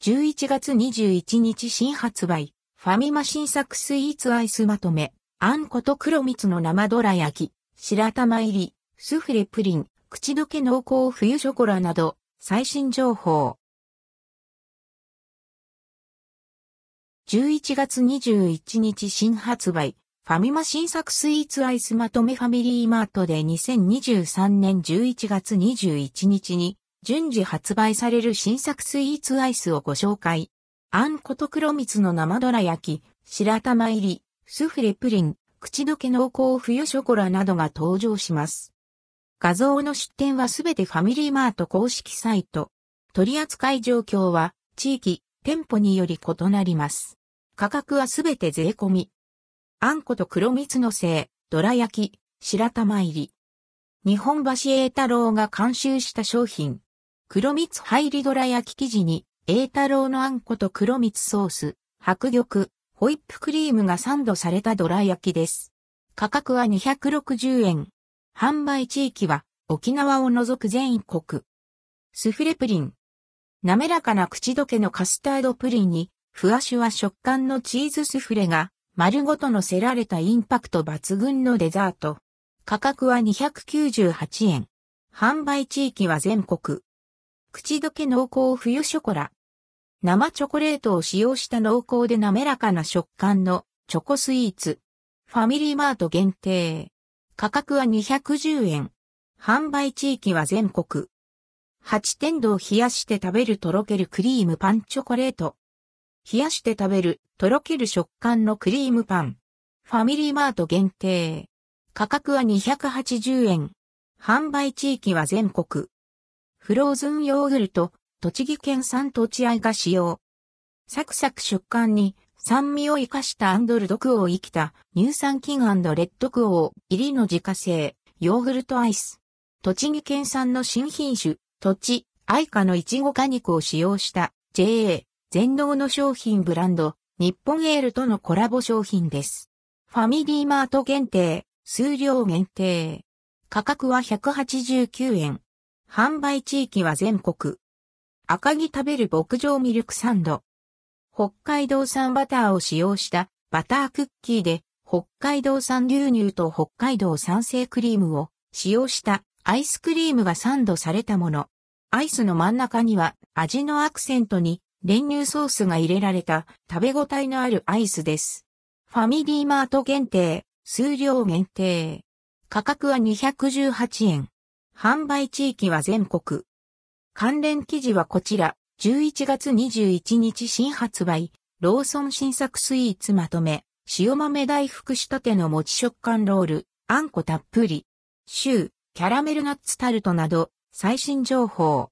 11月21日新発売、ファミマ新作スイーツアイスまとめ、あんこと黒蜜の生どら焼き、白玉入り、スフレプリン、口どけ濃厚冬ショコラなど、最新情報。11月21日新発売、ファミマ新作スイーツアイスまとめ。ファミリーマートで2023年11月21日に。順次発売される新作スイーツアイスをご紹介。あんこと黒蜜の生どら焼き、白玉入り、スフレプリン、口どけ濃厚冬ショコラなどが登場します。画像の出展はすべてファミリーマート公式サイト。取扱い状況は地域、店舗により異なります。価格はすべて税込み。あんこと黒蜜のせい、どら焼き、白玉入り。日本橋栄太郎が監修した商品。黒蜜入りどら焼き生地に、栄太郎のあんこと黒蜜ソース、白玉、ホイップクリームがサンドされたどら焼きです。価格は260円。販売地域は沖縄を除く全国。スフレプリン。滑らかな口どけのカスタードプリンにふわしゅわ食感のチーズスフレが丸ごと乗せられたインパクト抜群のデザート。価格は298円。販売地域は全国。口どけ濃厚冬ショコラ。生チョコレートを使用した濃厚で滑らかな食感のチョコスイーツ。ファミリーマート限定。価格は210円。販売地域は全国。8点度を冷やして食べるとろけるクリームパンチョコレート。冷やして食べる、とろける食感のクリームパン。ファミリーマート限定。価格は280円。販売地域は全国。フローズンヨーグルト、栃木県産とちあいが使用。サクサク食感に酸味を生かしたアンドルドクオー生きた乳酸菌レッドクオー入りの自家製ヨーグルトアイス。栃木県産の新品種、土地、愛花のいちご果肉を使用した JA 全農の商品ブランド、日本エールとのコラボ商品です。ファミリーマート限定、数量限定。価格は189円。販売地域は全国。赤木食べる牧場ミルクサンド。北海道産バターを使用したバタークッキーで北海道産牛乳と北海道産生クリームを使用したアイスクリームがサンドされたもの。アイスの真ん中には味のアクセントに練乳ソースが入れられた食べ応えのあるアイスです。ファミリーマート限定、数量限定。価格は218円。販売地域は全国。関連記事はこちら、11月21日新発売、ローソン新作スイーツまとめ、塩豆大福仕立ての餅食感ロール、あんこたっぷり、シュー、キャラメルナッツタルトなど、最新情報。